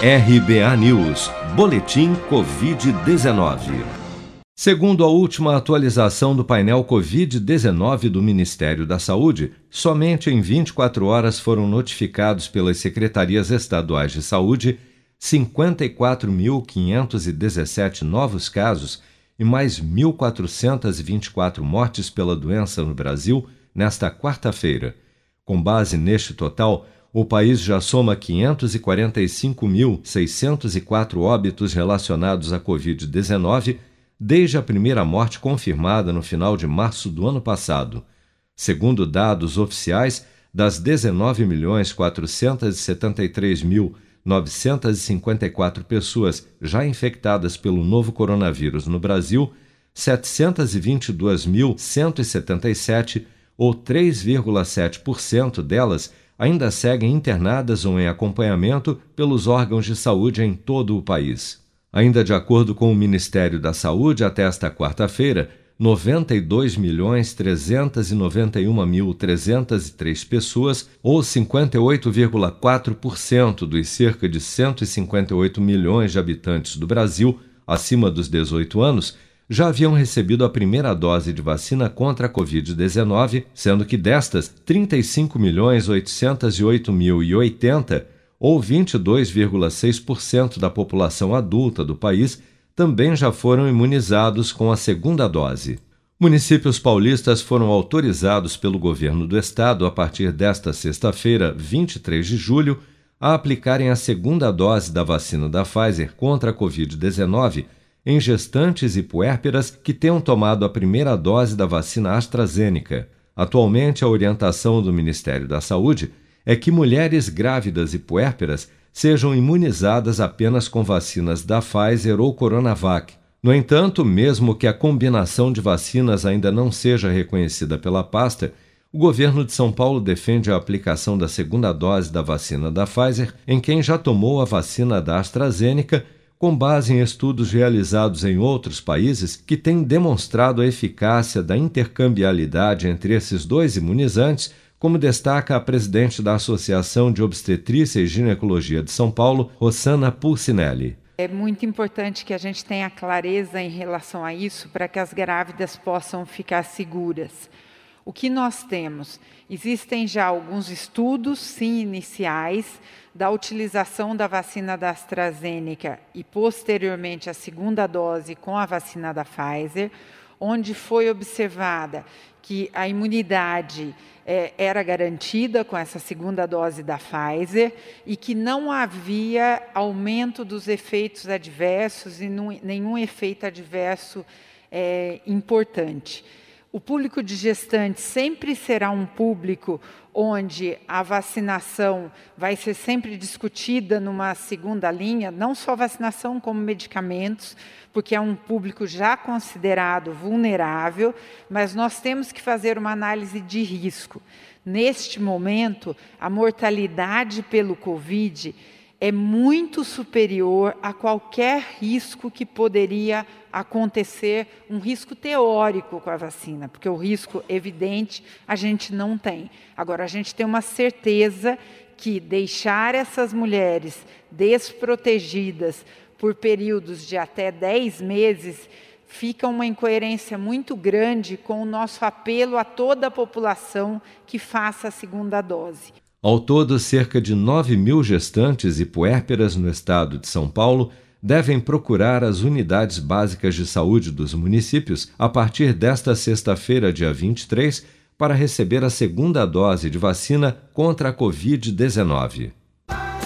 RBA News, Boletim Covid-19. Segundo a última atualização do painel Covid-19 do Ministério da Saúde, somente em 24 horas foram notificados pelas secretarias estaduais de saúde 54.517 novos casos e mais 1.424 mortes pela doença no Brasil nesta quarta-feira. Com base neste total, o país já soma 545.604 óbitos relacionados à Covid-19 desde a primeira morte confirmada no final de março do ano passado. Segundo dados oficiais, das 19.473.954 pessoas já infectadas pelo novo coronavírus no Brasil, 722.177, ou 3,7% delas, ainda seguem internadas ou em acompanhamento pelos órgãos de saúde em todo o país. Ainda de acordo com o Ministério da Saúde, até esta quarta-feira, 92.391.303 pessoas, ou 58,4% dos cerca de 158 milhões de habitantes do Brasil acima dos 18 anos, já haviam recebido a primeira dose de vacina contra a Covid-19, sendo que destas, 35.808.080, ou 22,6% da população adulta do país, também já foram imunizados com a segunda dose. Municípios paulistas foram autorizados pelo governo do estado a partir desta sexta-feira, 23 de julho, a aplicarem a segunda dose da vacina da Pfizer contra a Covid-19 em gestantes e puérperas que tenham tomado a primeira dose da vacina AstraZeneca. Atualmente, a orientação do Ministério da Saúde é que mulheres grávidas e puérperas sejam imunizadas apenas com vacinas da Pfizer ou Coronavac. No entanto, mesmo que a combinação de vacinas ainda não seja reconhecida pela pasta, o governo de São Paulo defende a aplicação da segunda dose da vacina da Pfizer em quem já tomou a vacina da AstraZeneca com base em estudos realizados em outros países que têm demonstrado a eficácia da intercambialidade entre esses dois imunizantes, como destaca a presidente da Associação de Obstetrícia e Ginecologia de São Paulo, Rossana Pulcinelli. É muito importante que a gente tenha clareza em relação a isso para que as grávidas possam ficar seguras. O que nós temos? Existem já alguns estudos, sim, iniciais, da utilização da vacina da AstraZeneca e posteriormente a segunda dose com a vacina da Pfizer, onde foi observada que a imunidade é, era garantida com essa segunda dose da Pfizer e que não havia aumento dos efeitos adversos e nenhum efeito adverso é, importante. O público de sempre será um público onde a vacinação vai ser sempre discutida numa segunda linha, não só vacinação como medicamentos, porque é um público já considerado vulnerável, mas nós temos que fazer uma análise de risco. Neste momento, a mortalidade pelo Covid é muito superior a qualquer risco que poderia acontecer, um risco teórico com a vacina, porque o risco evidente a gente não tem. Agora, a gente tem uma certeza que deixar essas mulheres desprotegidas por períodos de até 10 meses fica uma incoerência muito grande com o nosso apelo a toda a população que faça a segunda dose. Ao todo, cerca de 9 mil gestantes e puérperas no estado de São Paulo devem procurar as unidades básicas de saúde dos municípios a partir desta sexta-feira, dia 23, para receber a segunda dose de vacina contra a Covid-19.